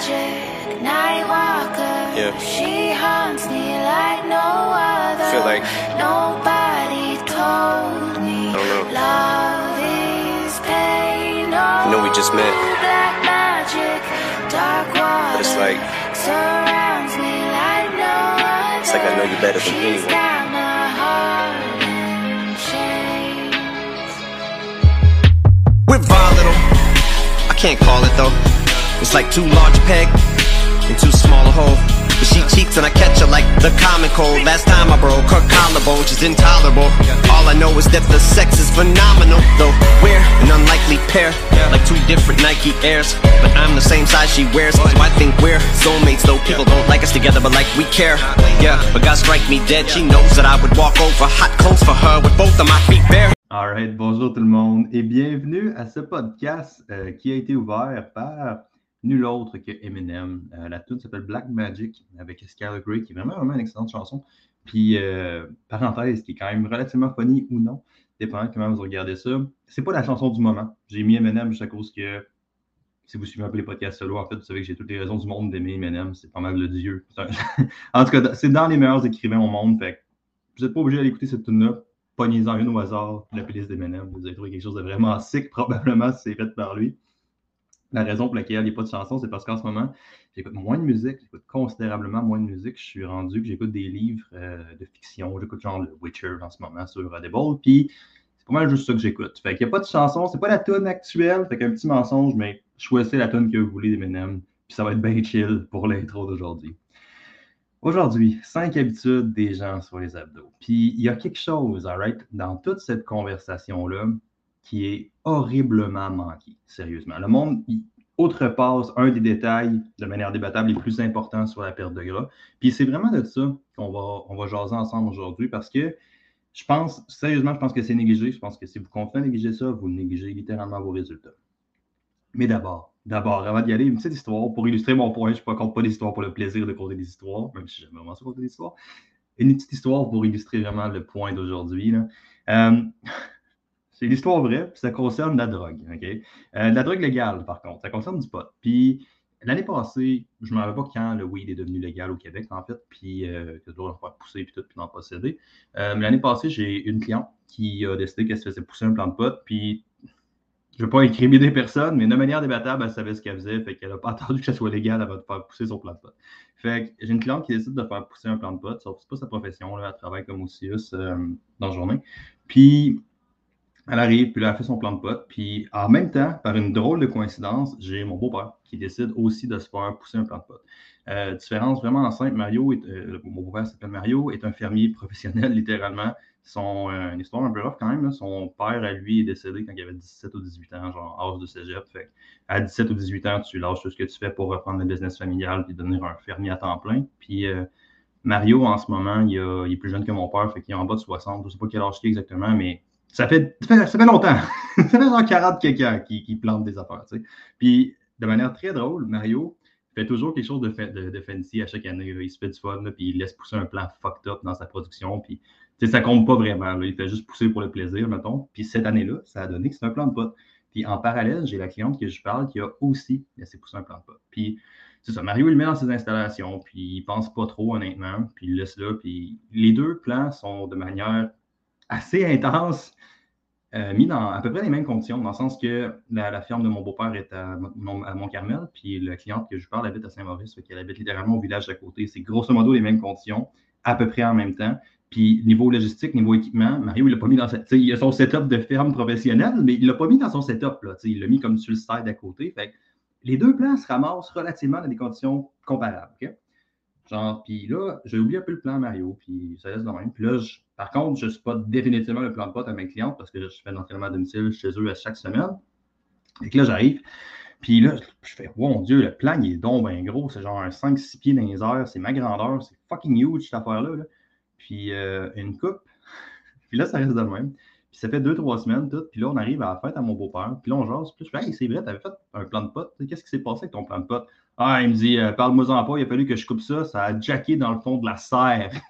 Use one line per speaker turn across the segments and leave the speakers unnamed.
magic night walker.
Yeah.
She haunts me like no other.
Feel like-
nobody told me
I don't know.
love is pain.
I know we just met.
Black magic, dark water.
But it's like-
surrounds me like no other.
It's like I know you better than
She's
anyone.
got my heart in chains.
We're volatile. I can't call it though. It's like too large peg and too small a hole. But she cheats and I catch her like the common cold. Last time I broke her collarbone, she's intolerable. All I know is that the sex is phenomenal. Though we're an unlikely pair, like two different Nike Airs. But I'm the same size she wears, so I think we're soulmates. Though people don't like us together, but like we care. Yeah, but God strike me dead. She knows that I would walk over hot coals for her with both of my feet bare.
Alright, bonjour tout le monde et bienvenue à ce podcast euh, qui a été ouvert par nul autre que Eminem. Euh, la tune s'appelle Black Magic avec Skylar Grey qui est vraiment, vraiment une excellente chanson. Puis, euh, parenthèse, qui est quand même relativement funny ou non, dépendant comment vous regardez ça. C'est pas la chanson du moment. J'ai mis Eminem juste à cause que si vous suivez un peu les podcasts solo, en fait, vous savez que j'ai toutes les raisons du monde d'aimer Eminem. C'est pas mal le dieu. En tout cas, c'est dans les meilleurs écrivains au monde. Vous n'êtes pas obligé d'aller écouter cette tune-là pognez-en une au hasard, la playlist d'Eminem. Vous allez trouver quelque chose de vraiment sick, probablement, si c'est fait par lui. La raison pour laquelle il n'y a pas de chanson, c'est parce qu'en ce moment, j'écoute moins de musique, j'écoute considérablement moins de musique. Je suis rendu que j'écoute des livres euh, de fiction. J'écoute genre The Witcher en ce moment sur Audible. Puis c'est pas mal juste ça que j'écoute. Fait qu'il n'y a pas de chanson, c'est pas la tune actuelle. Fait qu'un petit mensonge, mais choisissez la tune que vous voulez d'Eminem. Puis ça va être bien chill pour l'intro d'aujourd'hui. Aujourd'hui, cinq habitudes des gens sur les abdos. Puis il y a quelque chose, alright, dans toute cette conversation-là qui est horriblement manqué, sérieusement. Le monde il outrepasse un des détails de manière débattable les plus importants sur la perte de gras. Puis c'est vraiment de ça qu'on va, on va jaser ensemble aujourd'hui parce que je pense, sérieusement, je pense que c'est négligé. Je pense que si vous continuez à négliger ça, vous négligez littéralement vos résultats. Mais d'abord, d'abord, avant d'y aller, une petite histoire pour illustrer mon point. Je ne raconte pas des histoires pour le plaisir de compter des histoires, même si j'aime vraiment ça compter des histoires. Une petite histoire pour illustrer vraiment le point d'aujourd'hui. Euh, c'est l'histoire vraie, puis ça concerne la drogue. OK? Euh, la drogue légale, par contre, ça concerne du pot. Puis l'année passée, je ne me rappelle pas quand le weed est devenu légal au Québec, en fait, puis euh, que le faire pousser, puis tout, puis d'en posséder. Euh, mais l'année passée, j'ai une cliente qui a décidé qu'elle se faisait pousser un plant de pot, puis je ne veux pas incriminer personne, mais de manière débattable, elle savait ce qu'elle faisait, fait qu'elle n'a pas attendu que ça soit légal avant de faire pousser son plant de pot. Fait que j'ai une cliente qui décide de faire pousser un plant de pot, sauf que pas sa profession, là, elle travaille comme OCIUS euh, dans la journée. Puis elle arrive, puis là, elle fait son plan de pot, puis en même temps, par une drôle de coïncidence, j'ai mon beau-père qui décide aussi de se faire pousser un plant de pot. Euh, différence vraiment simple, Mario, euh, mon beau-père s'appelle Mario, est un fermier professionnel, littéralement. Son, euh, une histoire un peu rough quand même. Son père, à lui, est décédé quand il avait 17 ou 18 ans, genre âge de cégep. Fait à 17 ou 18 ans, tu lâches tout ce que tu fais pour reprendre le business familial puis devenir un fermier à temps plein. Puis Mario, en ce moment, il est plus jeune que mon père, fait qu'il est en bas de 60. Je ne sais pas quel âge il est exactement, mais ça fait, ça fait, ça fait longtemps. ça fait genre 40 quelqu'un qui, qui plante des affaires, tu sais. Puis, de manière très drôle, Mario fait toujours quelque chose de, fa- de, de fancy à chaque année. Il se fait du fun, puis il laisse pousser un plan fucked up dans sa production. Puis, ça compte pas vraiment. Il fait juste pousser pour le plaisir, mettons. Puis, cette année-là, ça a donné que c'est un plan de pot. Puis, en parallèle, j'ai la cliente que je parle qui a aussi laissé pousser un plan de pot. Puis, c'est ça. Mario, il le met dans ses installations, puis il pense pas trop, honnêtement. Puis, il laisse là. Puis, les deux plans sont de manière assez intense euh, mis dans à peu près les mêmes conditions, dans le sens que la, ferme de mon beau-père est à, à Mont-Carmel, puis la cliente que je parle habite à Saint-Maurice, qu'elle habite littéralement au village d'à côté. C'est grosso modo les mêmes conditions, à peu près en même temps. Puis niveau logistique, niveau équipement, Mario, il l'a pas mis dans sa, il a son setup de ferme professionnelle, mais il l'a pas mis dans son setup, là, il l'a mis comme sur le side à côté. Fait les deux plans se ramassent relativement dans des conditions comparables. Genre, puis là, j'ai oublié un peu le plan Mario, puis ça laisse de même. Puis là, je- par contre, je spot définitivement le plan de pote à mes clientes parce que je fais l'entraînement à domicile chez eux à chaque semaine. Et que là, j'arrive, puis là, je fais, oh mon Dieu, le plan, il est donc bien gros. C'est genre un 5-6 pieds dans les airs, c'est ma grandeur, c'est fucking huge cette affaire-là. là. Puis euh, une coupe, puis là, ça reste de même. Puis ça fait deux, trois semaines, tout. Puis là, on arrive à la fête à mon beau-père. Puis là, on jase. Puis je fais, hey, c'est vrai, t'avais fait un plan de pote. Qu'est-ce qui s'est passé avec ton plan de pote? Ah, il me dit, euh, parle-moi-en pas, il a fallu que je coupe ça. Ça a jacké dans le fond de la serre.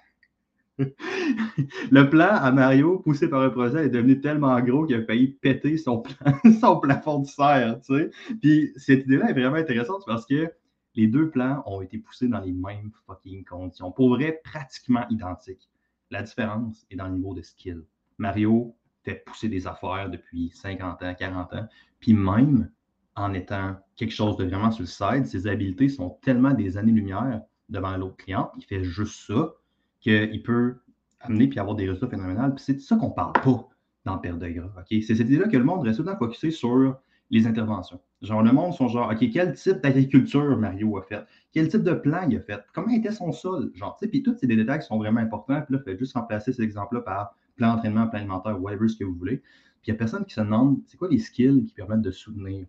le plan à Mario, poussé par un projet, est devenu tellement gros qu'il a failli péter son, plan- son plafond de serre, tu. Puis cette idée-là est vraiment intéressante parce que les deux plans ont été poussés dans les mêmes fucking conditions. Pour vrai, pratiquement identiques. La différence est dans le niveau de skill. Mario fait pousser des affaires depuis 50 ans, 40 ans. Puis même en étant quelque chose de vraiment sur le side, ses habiletés sont tellement des années-lumière devant l'autre client. Il fait juste ça qu'il peut amener puis avoir des résultats phénoménaux. Puis c'est de ça qu'on parle pas dans Père de gras. C'est cette idée-là que le monde reste tout le sur les interventions. Genre, le monde sont genre, OK, quel type d'agriculture Mario a fait? Quel type de plan il a fait? Comment était son sol? Genre, tu sais, puis tous ces détails qui sont vraiment importants. Puis là, faites juste remplacer ces exemples-là par plan d'entraînement, plan alimentaire, whatever ce que vous voulez. Puis il n'y a personne qui se demande, c'est quoi les skills qui permettent de soutenir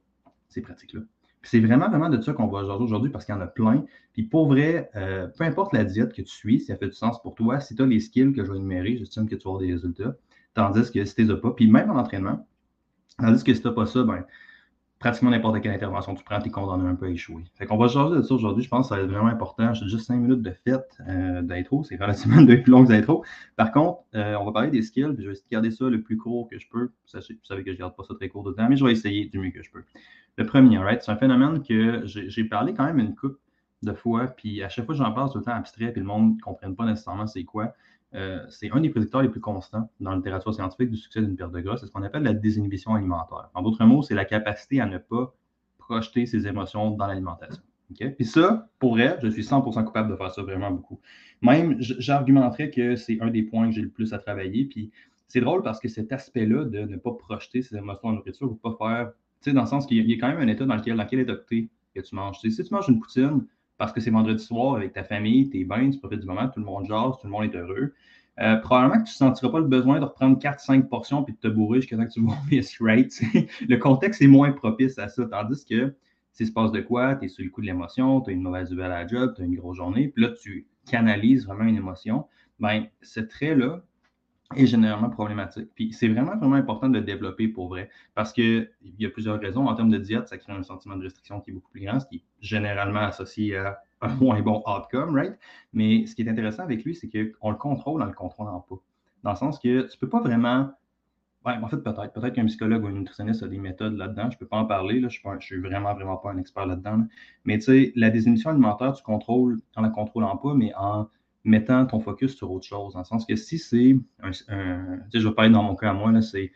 ces pratiques-là? C'est vraiment, vraiment de ça qu'on va aujourd'hui parce qu'il y en a plein. Puis pour vrai, euh, peu importe la diète que tu suis, si ça fait du sens pour toi, si tu as les skills que je vais énumérer, j'estime que tu vas avoir des résultats. Tandis que si tu pas, puis même en entraînement, tandis que si tu n'as pas ça, ben, pratiquement n'importe quelle intervention tu prends, tu es condamné un peu à échouer. Fait qu'on va changer de ça aujourd'hui. Je pense que ça va être vraiment important. J'ai juste cinq minutes de fête euh, d'intro. C'est relativement deux plus longues intros. Par contre, euh, on va parler des skills. je vais essayer de garder ça le plus court que je peux. Vous savez que je ne garde pas ça très court de temps, mais je vais essayer du mieux que je peux. Le premier, right, c'est un phénomène que j'ai parlé quand même une couple de fois. Puis à chaque fois que j'en parle, c'est tout le temps abstrait. Puis le monde ne comprenne pas nécessairement c'est quoi. Euh, c'est un des prédicteurs les plus constants dans la littérature scientifique du succès d'une perte de gras. C'est ce qu'on appelle la désinhibition alimentaire. En d'autres mots, c'est la capacité à ne pas projeter ses émotions dans l'alimentation. Puis ça, pour elle, je suis 100% coupable de faire ça vraiment beaucoup. Même, j'argumenterais que c'est un des points que j'ai le plus à travailler. Puis c'est drôle parce que cet aspect-là de ne pas projeter ses émotions en nourriture ou pas faire, tu sais, dans le sens qu'il y a quand même un état dans lequel, dans est docté que tu manges. si tu manges une poutine, parce que c'est vendredi soir avec ta famille, tes bains, tu profites du moment, tout le monde jase, tout le monde est heureux. Euh, probablement que tu ne sentiras pas le besoin de reprendre 4-5 portions puis de te bourrer jusqu'à ce que tu vomisses right. le contexte est moins propice à ça. Tandis que s'il se passe de quoi, tu es sur le coup de l'émotion, tu as une mauvaise nouvelle à la job, tu as une grosse journée, puis là, tu canalises vraiment une émotion, ben, ce trait-là, est généralement problématique. Puis c'est vraiment, vraiment important de le développer pour vrai. Parce qu'il y a plusieurs raisons. En termes de diète, ça crée un sentiment de restriction qui est beaucoup plus grand, ce qui est généralement associé à un moins bon outcome, right? Mais ce qui est intéressant avec lui, c'est qu'on le contrôle en le contrôlant pas. Dans le sens que tu peux pas vraiment. Ouais, en fait, peut-être. Peut-être qu'un psychologue ou un nutritionniste a des méthodes là-dedans. Je peux pas en parler. Là. Je ne suis, vraiment, vraiment pas un expert là-dedans. Mais tu sais, la désémission alimentaire, tu contrôles en la contrôlant pas, mais en mettant ton focus sur autre chose. Dans le sens que si c'est un, tu sais, je vais parler dans mon cas à moi, c'est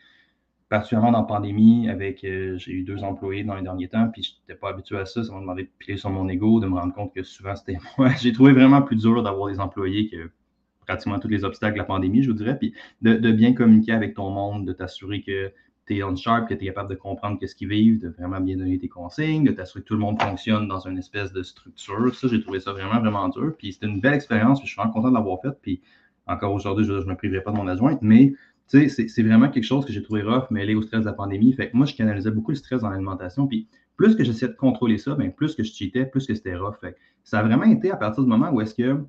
particulièrement dans la pandémie, avec euh, j'ai eu deux employés dans les derniers temps, puis je n'étais pas habitué à ça. Ça m'a demandé de piler sur mon ego, de me rendre compte que souvent c'était moi. j'ai trouvé vraiment plus dur d'avoir des employés que pratiquement tous les obstacles de la pandémie, je vous dirais, puis de bien communiquer avec ton monde, de t'assurer que tu es on sharp, que tu es capable de comprendre ce qu'ils vivent, de vraiment bien donner tes consignes, de t'assurer que tout le monde fonctionne dans une espèce de structure. Ça, j'ai trouvé ça vraiment, vraiment dur. Puis c'était une belle expérience, puis je suis vraiment content de l'avoir faite. Puis encore aujourd'hui, je ne me priverai pas de mon adjointe, mais c'est vraiment quelque chose que j'ai trouvé rough, mêlé au stress de la pandémie. Fait que moi, je canalisais beaucoup le stress dans l'alimentation. Puis plus que j'essayais de contrôler ça, bien, plus que je cheatais, plus que c'était rough. Fait ça a vraiment été à partir du moment où est-ce que,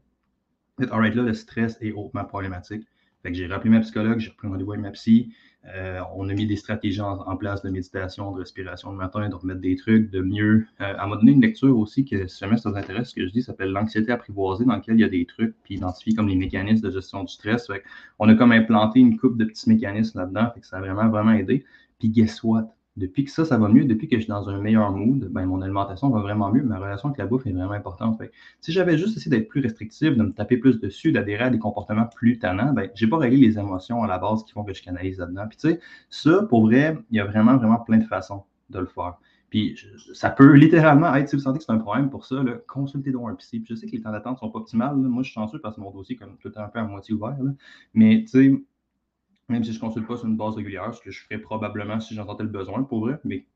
alright, là, le stress est hautement problématique. Fait que j'ai rappelé ma psychologue, j'ai repris rendez-vous avec ma psy. Euh, on a mis des stratégies en, place de méditation, de respiration le matin, de remettre des trucs, de mieux. Euh, elle m'a donné une lecture aussi que, si jamais ça vous intéresse, ce que je dis, s'appelle L'anxiété apprivoisée, dans lequel il y a des trucs, puis identifié comme les mécanismes de gestion du stress. on a comme implanté une coupe de petits mécanismes là-dedans, ça a vraiment, vraiment aidé. Puis guess what? Depuis que ça, ça va mieux, depuis que je suis dans un meilleur mood, ben, mon alimentation va vraiment mieux. Ma relation avec la bouffe est vraiment importante. si j'avais juste essayé d'être plus restrictif, de me taper plus dessus, d'adhérer à des comportements plus tannants, ben, je n'ai pas réglé les émotions à la base qui font que je canalise là-dedans. Puis, tu sais, ça, pour vrai, il y a vraiment, vraiment plein de façons de le faire. Puis, ça peut littéralement être, si vous sentez que c'est un problème pour ça, consultez donc un psy. Je sais que les temps d'attente sont pas optimales. Moi, je suis chanceux parce que mon dossier est comme tout un peu à moitié ouvert. Mais, tu sais, même si je ne consulte pas sur une base régulière, ce que je ferais probablement si j'en sentais le besoin pour vrai, mais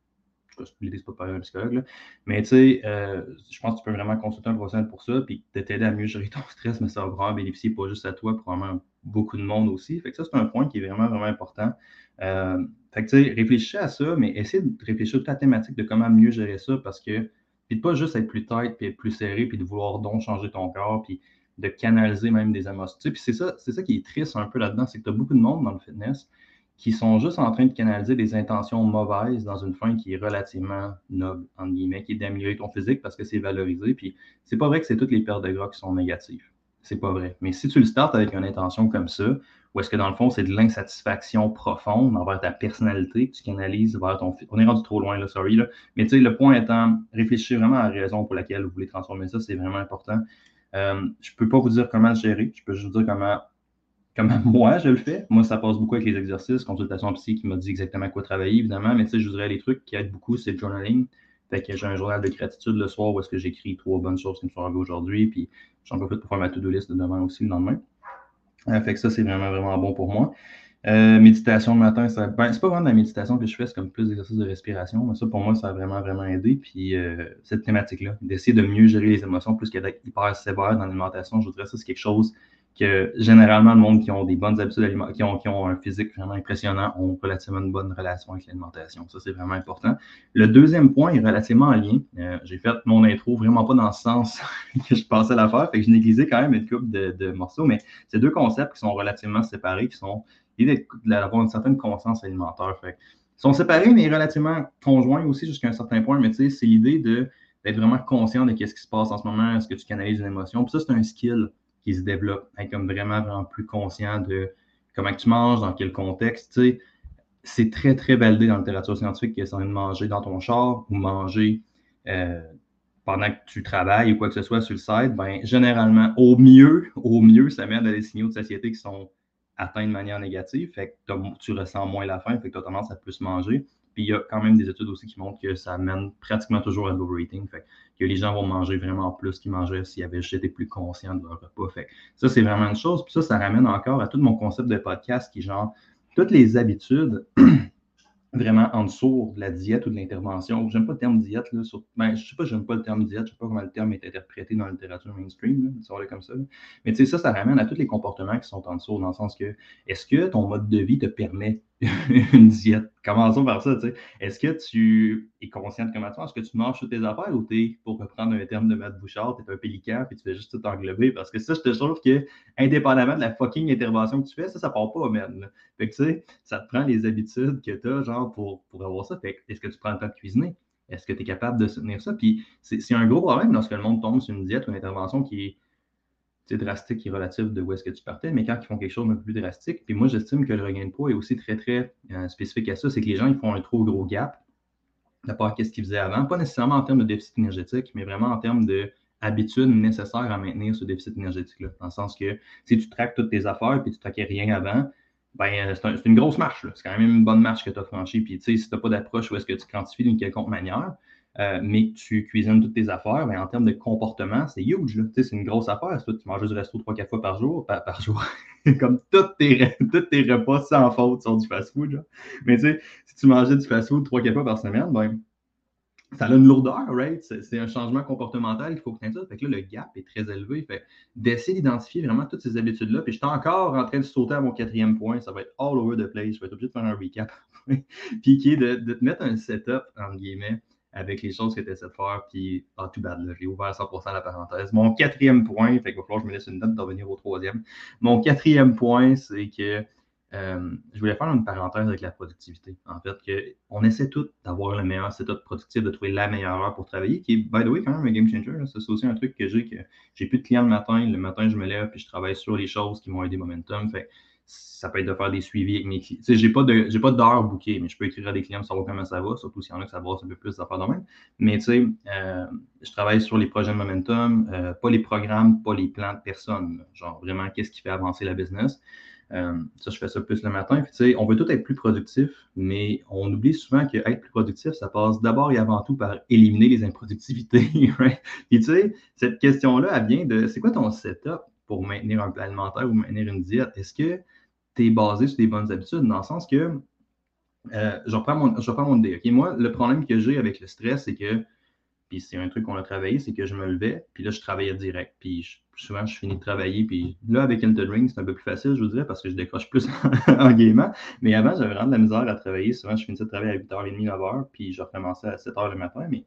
je l'idée, c'est pas parler à un psychologue. Mais tu sais, euh, je pense que tu peux vraiment consulter un professionnel pour ça, puis de t'aider à mieux gérer ton stress, mais ça va vraiment bénéficier pas juste à toi, probablement beaucoup de monde aussi. Fait que ça, c'est un point qui est vraiment, vraiment important. Euh, fait que tu sais, réfléchissez à ça, mais essayez de réfléchir à toute la thématique de comment mieux gérer ça, parce que, puis de pas juste être plus tête, puis être plus serré, puis de vouloir donc changer ton corps, puis de canaliser même des émotions. puis c'est ça, c'est ça qui est triste un peu là-dedans, c'est que tu as beaucoup de monde dans le fitness qui sont juste en train de canaliser des intentions mauvaises dans une fin qui est relativement noble, en guillemets, qui est d'améliorer ton physique parce que c'est valorisé. Puis c'est pas vrai que c'est toutes les pertes de gras qui sont négatives. c'est pas vrai. Mais si tu le startes avec une intention comme ça, ou est-ce que dans le fond, c'est de l'insatisfaction profonde envers ta personnalité que tu canalises vers ton On est rendu trop loin, là, sorry. Là. Mais tu sais, le point étant, réfléchir vraiment à la raison pour laquelle vous voulez transformer ça, c'est vraiment important. Euh, je ne peux pas vous dire comment gérer, je peux juste vous dire comment, comment moi je le fais. Moi, ça passe beaucoup avec les exercices, consultation psy qui m'a dit exactement quoi travailler, évidemment, mais tu sais, je vous dirais les trucs qui aident beaucoup, c'est le journaling. Fait que j'ai un journal de gratitude le soir où est-ce que j'écris trois bonnes choses qui me sont arrivées aujourd'hui, puis j'en profite pour faire ma to-do list de demain aussi le lendemain. Euh, fait que ça, c'est vraiment, vraiment bon pour moi. Euh, méditation le matin, ben, c'est pas vraiment de la méditation que je fais, c'est comme plus d'exercices de respiration. Mais ça, pour moi, ça a vraiment, vraiment aidé. Puis euh, cette thématique-là, d'essayer de mieux gérer les émotions plus qu'être hyper sévère dans l'alimentation, je voudrais ça, c'est quelque chose que généralement, le monde qui ont des bonnes habitudes alimentaires, qui ont, qui ont un physique vraiment impressionnant, ont relativement une bonne relation avec l'alimentation. Ça, c'est vraiment important. Le deuxième point est relativement en lien. Euh, j'ai fait mon intro vraiment pas dans le sens que je pensais la faire, fait que je néglisais quand même une couple de, de morceaux, mais c'est deux concepts qui sont relativement séparés, qui sont l'idée d'avoir une certaine conscience alimentaire. Fait ils sont séparés, mais relativement conjoints aussi jusqu'à un certain point, mais tu sais, c'est l'idée d'être vraiment conscient de ce qui se passe en ce moment, est-ce que tu canalises une émotion? Puis ça, c'est un skill qui se développe, être comme vraiment, vraiment plus conscient de comment tu manges, dans quel contexte. Tu sais, c'est très, très validé dans la littérature scientifique que c'est de manger dans ton char ou manger euh, pendant que tu travailles ou quoi que ce soit sur le site, ben, généralement, au mieux, au mieux, ça mène à des signaux de satiété qui sont atteints de manière négative. Fait que tu ressens moins la faim, fait que tu as tendance à plus manger. Puis il y a quand même des études aussi qui montrent que ça mène pratiquement toujours à l'overeating. Fait que les gens vont manger vraiment plus qu'ils mangeaient s'ils avaient juste été plus conscients de leur repas. Fait ça, c'est vraiment une chose. Puis ça, ça ramène encore à tout mon concept de podcast qui est genre toutes les habitudes vraiment en dessous de la diète ou de l'intervention. J'aime pas le terme diète. Là, sur, ben, je sais pas, j'aime pas le terme diète. Je sais pas comment le terme est interprété dans la littérature mainstream. Là, comme ça. Mais tu sais, ça, ça ramène à tous les comportements qui sont en dessous, dans le sens que est-ce que ton mode de vie te permet une diète. Commençons par ça, tu sais. Est-ce que tu es conscient de comment tu? Est-ce que tu manges toutes tes affaires ou t'es, pour reprendre un terme de Matt Bouchard, t'es un pélican et tu fais juste tout englober? Parce que ça, je te trouve que, indépendamment de la fucking intervention que tu fais, ça, ça part pas, man. Fait que, tu sais, ça te prend les habitudes que tu as, genre, pour, pour avoir ça. Fait est-ce que tu prends le temps de cuisiner? Est-ce que tu es capable de soutenir ça? Puis, c'est un gros problème lorsque le monde tombe sur une diète ou une intervention qui est drastique et relatif de où est-ce que tu partais, mais quand ils font quelque chose d'un peu plus drastique, puis moi j'estime que le regain de poids est aussi très très euh, spécifique à ça, c'est que les gens ils font un trop gros gap de part qu'est-ce qu'ils faisaient avant, pas nécessairement en termes de déficit énergétique, mais vraiment en termes d'habitude nécessaire à maintenir ce déficit énergétique-là. Dans le sens que si tu traques toutes tes affaires puis tu ne traquais rien avant, ben, c'est une grosse marche. C'est quand même une bonne marche que tu as franchie. Puis, si tu n'as pas d'approche où est-ce que tu quantifies d'une quelconque manière, euh, mais que tu cuisines toutes tes affaires, ben, en termes de comportement, c'est huge. C'est une grosse affaire. tu manges du resto 3-4 fois par jour, par, jour. Comme tous tes, tes repas sans faute sont du fast-food. Mais tu sais, si tu mangeais du fast-food 3-4 fois par semaine, ben, ça a une lourdeur, right? C'est un changement comportemental qu'il faut que tu ça. Fait que là, le gap est très élevé. Fait d'essayer d'identifier vraiment toutes ces habitudes-là. Puis je suis encore en train de sauter à mon quatrième point. Ça va être all over the place. Je vais être obligé de faire un recap. Puis qui est de, te mettre un setup, entre guillemets, avec les choses que tu essaies de faire, puis ah, tout bad, j'ai ouvert 100% la parenthèse. Mon quatrième point, fait qu'il va falloir que je me laisse une note de revenir au troisième. Mon quatrième point, c'est que euh, je voulais faire une parenthèse avec la productivité. En fait, que on essaie tous d'avoir le meilleur setup productif, de trouver la meilleure heure pour travailler, qui est, by the way, quand même un game changer. C'est aussi un truc que j'ai, que j'ai plus de clients le matin. Le matin, je me lève, puis je travaille sur les choses qui vont aider momentum. Fait ça peut être de faire des suivis avec mes clients. Je n'ai pas de, d'heure bookée, mais je peux écrire à des clients pour savoir comment ça va, surtout s'il y en a que ça un peu plus d'affaires domaine. Mais tu sais, euh, je travaille sur les projets de momentum, euh, pas les programmes, pas les plans de personnes. Genre vraiment, qu'est-ce qui fait avancer la business. Euh, ça, je fais ça plus le matin. Puis, on veut tout être plus productif, mais on oublie souvent que être plus productif, ça passe d'abord et avant tout par éliminer les improductivités. Puis, tu sais, cette question-là, elle vient de c'est quoi ton setup pour maintenir un plan alimentaire ou maintenir une diète? Est-ce que tu es basé sur des bonnes habitudes, dans le sens que, euh, je, reprends mon, je idée. Moi, le problème que j'ai avec le stress, c'est que, puis c'est un truc qu'on a travaillé, c'est que je me levais, puis là, je travaillais direct. Puis souvent, je finis de travailler, puis là, avec Elton Ring, c'est un peu plus facile, je vous dirais, parce que je décroche plus en, gaiement. Mais avant, j'avais vraiment de la misère à travailler. Souvent, je finissais de travailler à 8h30, 9h, puis je recommençais à 7h le matin. Mais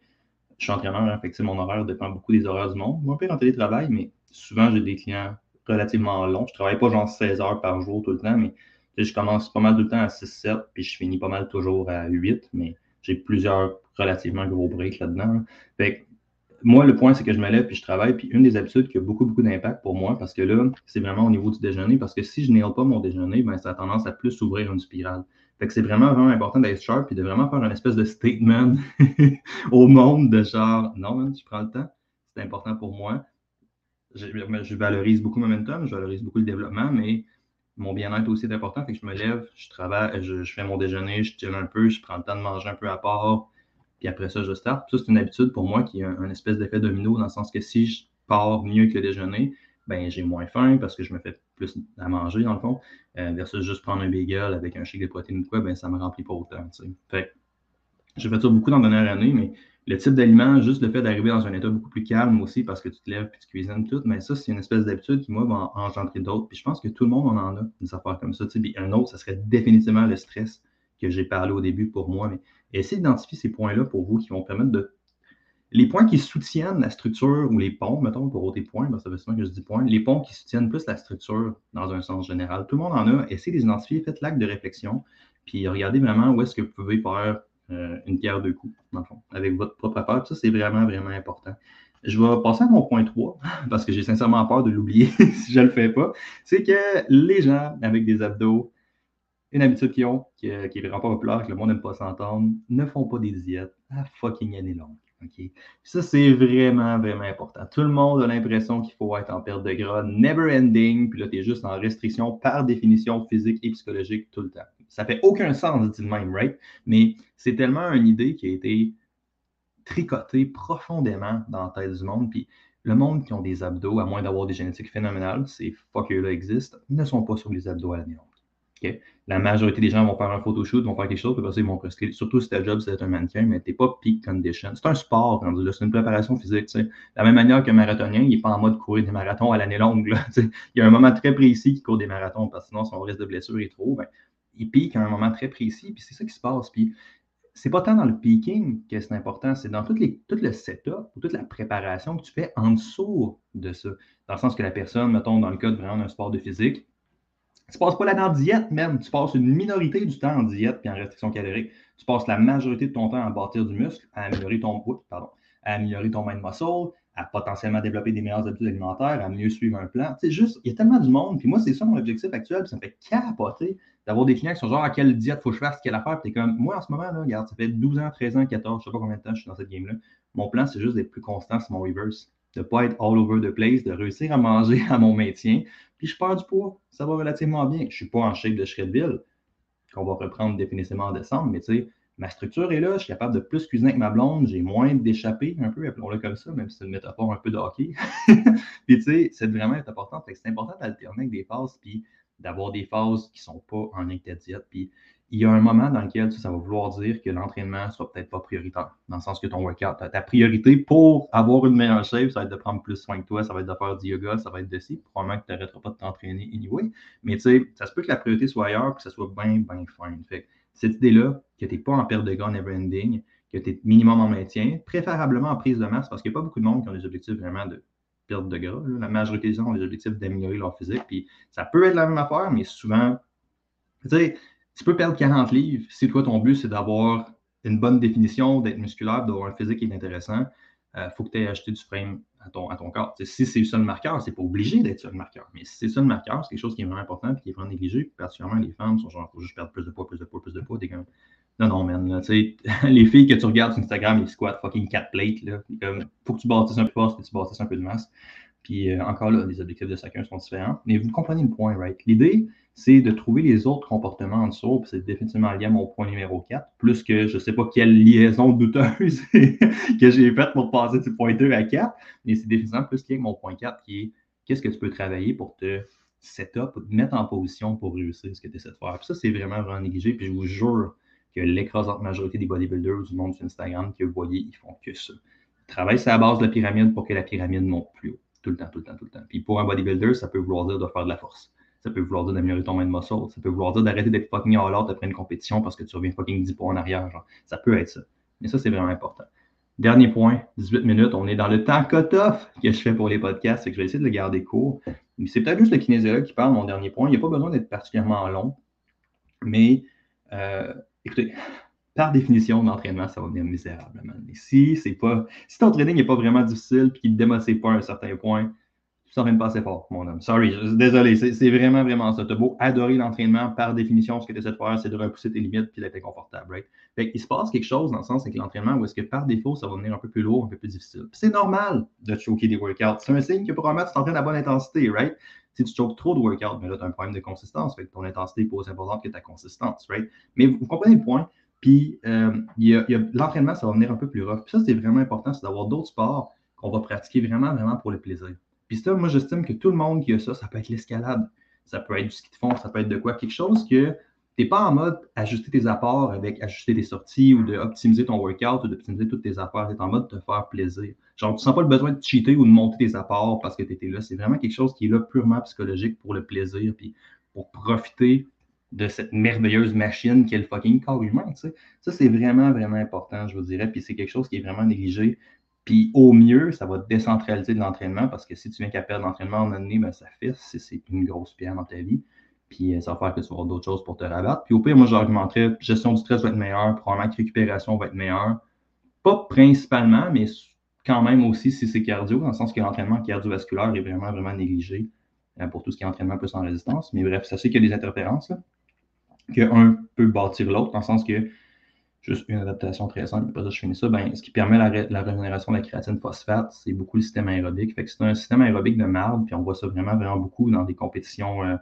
je suis entraîneur, hein, fait mon horaire dépend beaucoup des horaires du monde. Moi, peu en télétravail, mais souvent, j'ai des clients relativement long. Je travaille pas genre 16 heures par jour tout le temps, mais je commence pas mal tout le temps à 6-7, puis je finis pas mal toujours à 8, mais j'ai plusieurs relativement gros breaks là-dedans. Fait moi, le point, c'est que je me lève puis je travaille. Puis une des habitudes qui a beaucoup, beaucoup d'impact pour moi, parce que là, c'est vraiment au niveau du déjeuner, parce que si je n'aile pas mon déjeuner, ben, ça a tendance à plus s'ouvrir une spirale. Fait que c'est vraiment, vraiment important d'être sharp et de vraiment faire une espèce de statement au monde de genre, non, je prends le temps, c'est important pour moi. Je, je, valorise beaucoup le momentum, je valorise beaucoup le développement, mais mon bien-être aussi est important. Fait que je me lève, je travaille, je, fais mon déjeuner, je chill un peu, je prends le temps de manger un peu à part, puis après ça, je start. ça, c'est une habitude pour moi qui a un, espèce d'effet domino dans le sens que si je pars mieux que le déjeuner, ben j'ai moins faim parce que je me fais plus à manger dans le fond, euh, versus juste prendre un bagel avec un shake de protéines ou quoi, ben ça me remplit pas autant. Fait j'ai fait ça beaucoup dans la dernière année, mais le type d'aliment, juste le fait d'arriver dans un état beaucoup plus calme aussi parce que tu te lèves et tu cuisines tout, mais ça, c'est une espèce d'habitude qui, moi, va engendrer d'autres. Puis je pense que tout le monde en a des affaires comme ça. Puis un autre, ça serait définitivement le stress que j'ai parlé au début pour moi. Mais essayez d'identifier ces points-là pour vous qui vont permettre de. Les points qui soutiennent la structure ou les ponts, mettons, pour ôter points, que ça veut souvent que je dis points, les ponts qui soutiennent plus la structure dans un sens général. Tout le monde en a. Essayez de les identifier, faites l'acte de réflexion, puis regardez vraiment où est-ce que vous pouvez faire euh, une pierre deux coups, dans le fond, avec votre propre affaire. Ça, c'est vraiment, vraiment important. Je vais passer à mon point 3, parce que j'ai sincèrement peur de l'oublier si je ne le fais pas. C'est que les gens avec des abdos, une habitude qu'ils ont, qui, qui, est vraiment pas populaire, que le monde n'aime pas s'entendre, ne font pas des diètes à fucking année longue. Ça, c'est vraiment, vraiment important. Tout le monde a l'impression qu'il faut être en perte de gras, never ending, puis là, tu es juste en restriction par définition physique et psychologique tout le temps. Ça fait aucun sens, dit le même, right? Mais c'est tellement une idée qui a été tricotée profondément dans la tête du monde, puis le monde qui ont des abdos, à moins d'avoir des génétiques phénoménales, ces fuckers-là existent, ne sont pas sur les abdos à l'année longue. La majorité des gens vont faire un photoshoot, vont faire quelque chose, puis après, ils vont poster. Surtout si ta job, c'est d'être un mannequin, mais tu n'es pas peak condition. C'est un sport, c'est une préparation physique. De la même manière qu'un marathonien, il n'est pas en mode courir des marathons à l'année longue. il y a un moment très précis qui court des marathons, parce que sinon, son risque de blessure est trop. Ben, il pique à un moment très précis, puis c'est ça qui se passe. Puis c'est pas tant dans le peaking que c'est important, c'est dans tout, le setup ou toute la préparation que tu fais en dessous de ça. Dans le sens que la personne, mettons, dans le cas de vraiment d'un sport de physique, tu passes pas là en diète même. Tu passes une minorité du temps en diète puis en restriction calorique. Tu passes la majorité de ton temps à bâtir du muscle, à améliorer ton, pardon, à améliorer ton mind muscle, à potentiellement développer des meilleures habitudes alimentaires, à mieux suivre un plan. C'est juste, il y a tellement de monde. Puis moi, c'est ça mon objectif actuel. Ça me fait capoter d'avoir des clients qui sont genre à quelle diète faut que je fasse, quelle affaire. Puis comme, moi en ce moment, là, regarde, ça fait 12 ans, 13 ans, 14, je sais pas combien de temps je suis dans cette game-là. Mon plan, c'est juste d'être plus constant sur mon reverse de pas être all over the place, de réussir à manger à mon maintien. Puis je perds du poids, ça va relativement bien. Je suis pas en shape de Shredville, qu'on va reprendre définitivement en décembre, mais tu sais, ma structure est là, je suis capable de plus cuisiner avec ma blonde, j'ai moins d'échapper un peu, appelons-le comme ça, même si c'est une métaphore un peu de hockey. puis tu sais, c'est vraiment important. C'est important d'alterner avec des phases, puis d'avoir des phases qui ne sont pas en lien diète. Puis il y a un moment dans lequel ça va vouloir dire que l'entraînement ne sera peut-être pas prioritaire, dans le sens que ton workout, ta priorité pour avoir une meilleure shape, ça va être de prendre plus soin de toi, ça va être de faire du yoga, ça va être de ci. Probablement que tu n'arrêteras pas de t'entraîner anyway. Mais tu sais, ça se peut que la priorité soit ailleurs que ça soit bien, bien fine. Fait cette idée-là, que tu n'es pas en perte de gras never ending, que tu es minimum en maintien, préférablement en prise de masse, parce qu'il n'y a pas beaucoup de monde qui ont des objectifs vraiment de perte de gras. La majorité des gens ont des objectifs d'améliorer leur physique. Puis ça peut être la même affaire, mais souvent, tu sais, tu peux perdre 40 livres si toi, ton but, c'est d'avoir une bonne définition, d'être musculaire, d'avoir un physique qui est intéressant. Il euh, faut que tu aies acheté du frame à ton, corps. si c'est le marqueur, c'est pas obligé d'être le marqueur. Mais si c'est le marqueur, c'est quelque chose qui est vraiment important et qui est vraiment négligé. particulièrement les femmes sont genre, faut juste perdre plus de poids, plus de poids, plus de poids. T'es comme, non, non, man. les filles que tu regardes sur Instagram, ils squattent fucking 4 plates. Là. Comme, faut que tu bâtisses un peu de force, que tu bâtisses un peu de masse. Puis euh, encore là, les objectifs de chacun sont différents. Mais vous comprenez le point, right? L'idée, c'est de trouver les autres comportements en dessous. C'est définitivement lié à mon point numéro 4, plus que je ne sais pas quelle liaison douteuse que j'ai faite pour passer du point 2 à 4, mais c'est définitivement plus lié avec mon point 4 qui est qu'est-ce que tu peux travailler pour te set up, te mettre en position pour réussir ce que tu essaies de faire. Puis ça, c'est vraiment, vraiment négligé. Puis je vous jure que l'écrasante majorité des bodybuilders du monde sur Instagram que vous voyez, ils font que ça. Ils travaillent sur la base de la pyramide pour que la pyramide monte plus haut. Tout le temps, tout le temps, tout le temps. Puis pour un bodybuilder, ça peut vouloir dire de faire de la force. Ça peut vouloir dire d'améliorer ton mind muscle. Ça peut vouloir dire d'arrêter d'être fucking all out après une compétition parce que tu reviens fucking 10 points en arrière. Ça peut être ça. Mais ça, c'est vraiment important. Dernier point, 18 minutes. On est dans le temps cut-off que je fais pour les podcasts. C'est que je vais essayer de le garder court. C'est peut-être juste le kinésiologue qui parle, mon dernier point. Il n'y a pas besoin d'être particulièrement long. Mais euh, écoutez, par définition, l'entraînement, ça va venir misérablement. Mais si c'est pas, si ton training n'est pas vraiment difficile et qu'il ne te démotive pas à un certain point, tu t'entraînes pas assez fort, mon homme. Sorry, désolé, c'est vraiment, vraiment ça. T'as beau adorer l'entraînement, par définition, ce que tu essaies de faire, c'est de repousser tes limites puis d'être confortable, right? Fait il se passe quelque chose dans le sens avec l'entraînement où est-ce que par défaut, ça va venir un peu plus lourd, un peu plus difficile. C'est normal de choquer des workouts. C'est un signe que probablement tu t'entraînes à bonne intensité, right? Si tu choques trop de workouts, mais là, tu as un problème de consistance. Ton intensité est aussi importante que ta consistance, right? Mais vous comprenez le point? Puis, euh, l'entraînement, ça va venir un peu plus rough. Puis ça, c'est vraiment important, c'est d'avoir d'autres sports qu'on va pratiquer vraiment, vraiment pour le plaisir. Puis ça, moi, j'estime que tout le monde qui a ça, ça peut être l'escalade, ça peut être du ski de fond, ça peut être de quoi? Quelque chose que tu n'es pas en mode ajuster tes apports avec ajuster tes sorties ou d'optimiser ton workout ou d'optimiser toutes tes affaires. Tu es en mode de te faire plaisir. Genre, tu sens pas le besoin de cheater ou de monter tes apports parce que tu étais là. C'est vraiment quelque chose qui est là purement psychologique pour le plaisir puis pour profiter de cette merveilleuse machine qu'est le fucking corps humain. Ça, c'est vraiment, vraiment important, je vous dirais. Puis c'est quelque chose qui est vraiment négligé. Puis au mieux, ça va décentraliser de l'entraînement parce que si tu viens qu'à perdre l'entraînement en année, ben, ça fait, c'est une grosse pierre dans ta vie. Puis euh, ça va faire que tu vas avoir d'autres choses pour te rabattre. Puis au pire, moi, j'argumenterais gestion du stress va être meilleure, probablement que récupération va être meilleure. Pas principalement, mais quand même aussi si c'est cardio, dans le sens que l'entraînement cardiovasculaire est vraiment, vraiment négligé euh, pour tout ce qui est entraînement plus en résistance. Mais bref, ça c'est qu'il y a des interférences. Là qu'un peut bâtir l'autre, dans le sens que, juste une adaptation très simple, pas ça je finis ça, ben, ce qui permet la, régénération de la créatine phosphate, c'est beaucoup le système aérobique. Fait que c'est un système aérobique de marde, puis on voit ça vraiment, vraiment beaucoup dans des compétitions euh,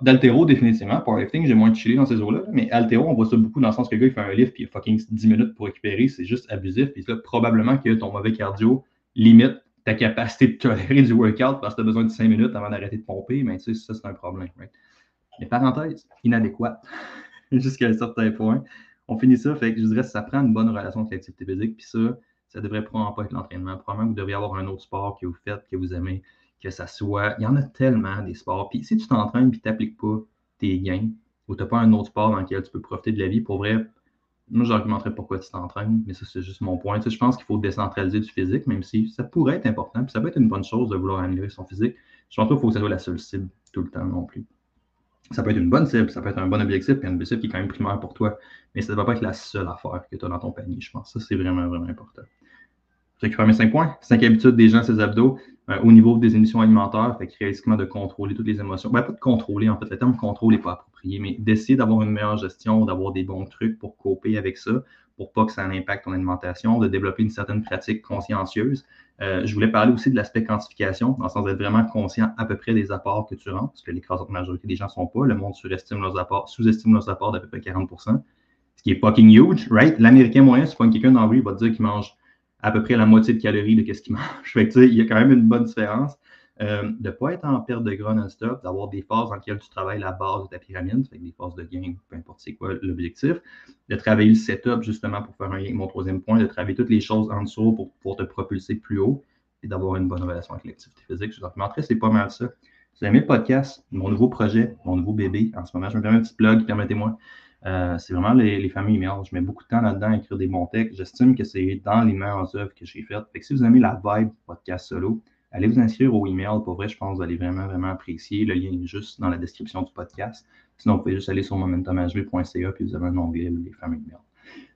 d'altéro, définitivement. Powerlifting, j'ai moins de chili dans ces eaux-là, mais altéro, on voit ça beaucoup dans le sens que le gars, il fait un lift, puis il a fucking 10 minutes pour récupérer, c'est juste abusif. Puis là, probablement que ton mauvais cardio limite ta capacité de tolérer du workout parce que tu as besoin de 5 minutes avant d'arrêter de pomper, mais tu sais, ça, c'est un problème. Mais parenthèse, inadéquate jusqu'à un certain point. On finit ça, fait que je dirais que ça prend une bonne relation avec l'activité physique, puis ça, ça devrait probablement pas être l'entraînement. Probablement que vous devriez avoir un autre sport que vous faites, que vous aimez, que ça soit. Il y en a tellement des sports. Puis si tu t'entraînes et tu n'appliques pas tes gains, ou tu n'as pas un autre sport dans lequel tu peux profiter de la vie, pour vrai, moi, j'argumenterais pourquoi tu t'entraînes, mais ça, c'est juste mon point. Je pense qu'il faut décentraliser du physique, même si ça pourrait être important, puis ça peut être une bonne chose de vouloir améliorer son physique. Je pense pas qu'il faut que ça soit la seule cible tout le temps non plus. Ça peut être une bonne cible, ça peut être un bon objectif, puis un objectif qui est quand même primaire pour toi, mais ça ne va pas être la seule affaire que tu as dans ton panier, je pense. Ça, c'est vraiment, vraiment important. Je récupère mes cinq points. Cinq habitudes des gens, ces abdos, euh, au niveau des émissions alimentaires, fait réalistement de contrôler toutes les émotions. Ben, pas de contrôler, en fait, le terme contrôle n'est pas approprié, mais d'essayer d'avoir une meilleure gestion, d'avoir des bons trucs pour coper avec ça, pour pas que ça impacte ton alimentation, de développer une certaine pratique consciencieuse. Euh, je voulais parler aussi de l'aspect quantification, dans le sens d'être vraiment conscient à peu près des apports que tu rends, parce que l'écrasante majorité des gens ne sont pas. Le monde surestime leurs apports, sous-estime leurs apports d'à peu près 40% ce qui est fucking huge, right? L'Américain moyen, si quelqu'un dans lui, il va te dire qu'il mange à peu près la moitié de calories de ce qu'il mange. Fait que, il y a quand même une bonne différence. Euh, de ne pas être en perte de gras non-stop, d'avoir des phases dans lesquelles tu travailles la base de ta pyramide, fait des phases de gain, peu importe c'est quoi l'objectif, de travailler le setup justement pour faire un lien mon troisième point, de travailler toutes les choses en dessous pour, pour te propulser plus haut et d'avoir une bonne relation avec l'activité physique. Je vous en c'est pas mal ça. Si vous aimez le podcast, mon nouveau projet, mon nouveau bébé, en ce moment, je me permets un petit plug, permettez-moi. Euh, c'est vraiment les, les familles emails. Je mets beaucoup de temps là-dedans à écrire des bons textes. J'estime que c'est dans les meilleures œuvres que j'ai faites. Fait que si vous aimez la vibe podcast solo, allez vous inscrire au email. Pour vrai, je pense que vous allez vraiment, vraiment apprécier. Le lien est juste dans la description du podcast. Sinon, vous pouvez juste aller sur momentumhv.ca puis vous avez un onglet les fameux emails.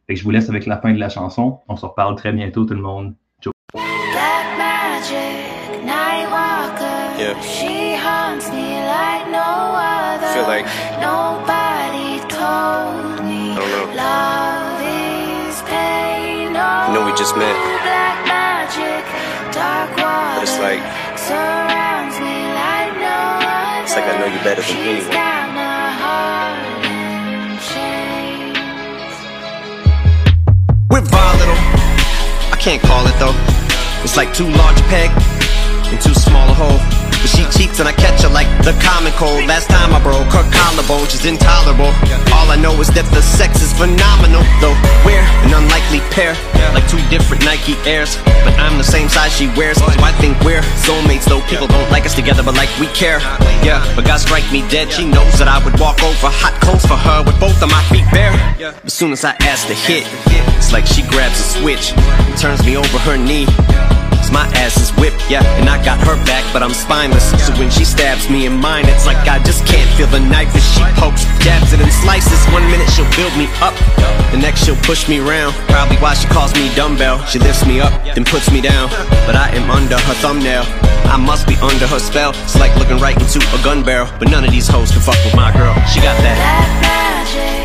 Fait que je vous laisse avec la fin de la chanson. On se reparle très bientôt, tout le monde. Ciao. Black magic, just magic. But it's like, it's like I know you better than anyone. We're volatile. I can't call it though. It's like too large a peg and too small a hole. But she cheats and I catch her like the common cold. Last time I broke her collarbone, she's intolerable. All I know is that the sex is phenomenal Though. We're an unlikely pair Like two different Nike Airs. But I'm the same size she wears So I think we're soulmates Though. People don't like us together but like we care. Yeah, but God strike me dead. She knows that I would walk over hot coals for her With both of my feet bare. As soon as I ask to hit It's like she grabs a switch turns me over her knee
My ass is whipped, yeah, and I got her back, but I'm spineless. So when she stabs me in mine, it's like I just can't feel the knife as she pokes, jabs it and slices. One minute she'll build me up, the next she'll push me around. Probably why she calls me dumbbell. She lifts me up, then puts me down. But I am under her thumbnail. I must be under her spell. It's like looking right into a gun barrel. But none of these hoes can fuck with my girl. She got that.
Black magic,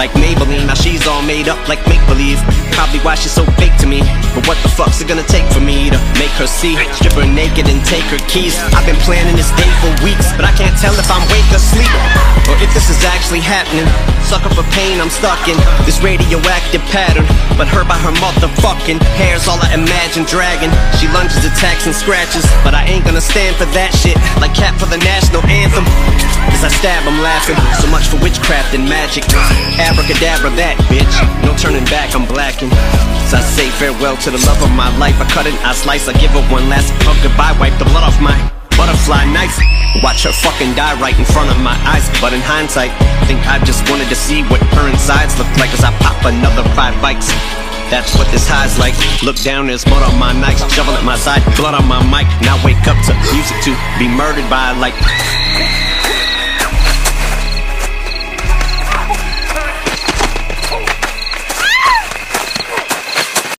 like Maybelline. Now she's all made up like make believe. Probably why she's so fake to me. But what the fuck's it gonna take for me to make her see? Strip her naked and take her keys. I've been planning this day for weeks, but I can't tell if I'm wake or sleep. Or if this is actually happening. Sucker for pain, I'm stuck in this radioactive pattern. But her by her motherfucking hair's all I imagine dragging. She lunges, attacks, and scratches. But I ain't gonna stand for that shit. Like Cat for the national anthem. As I stab, I'm laughing. So much for witchcraft and magic. Abracadabra, that bitch. No turning back, I'm blacking. As I say farewell to the love of my life. I cut it, I slice, I give her one last hug goodbye. Wipe the blood off my butterfly knife. Watch her fucking die right in front of my eyes. But in hindsight, think I just wanted to see what her insides look like as I pop another five bites. That's what this high's like. Look down, there's mud on my nights. Shovel at my side, blood on my mic. Now wake up to music to be murdered by like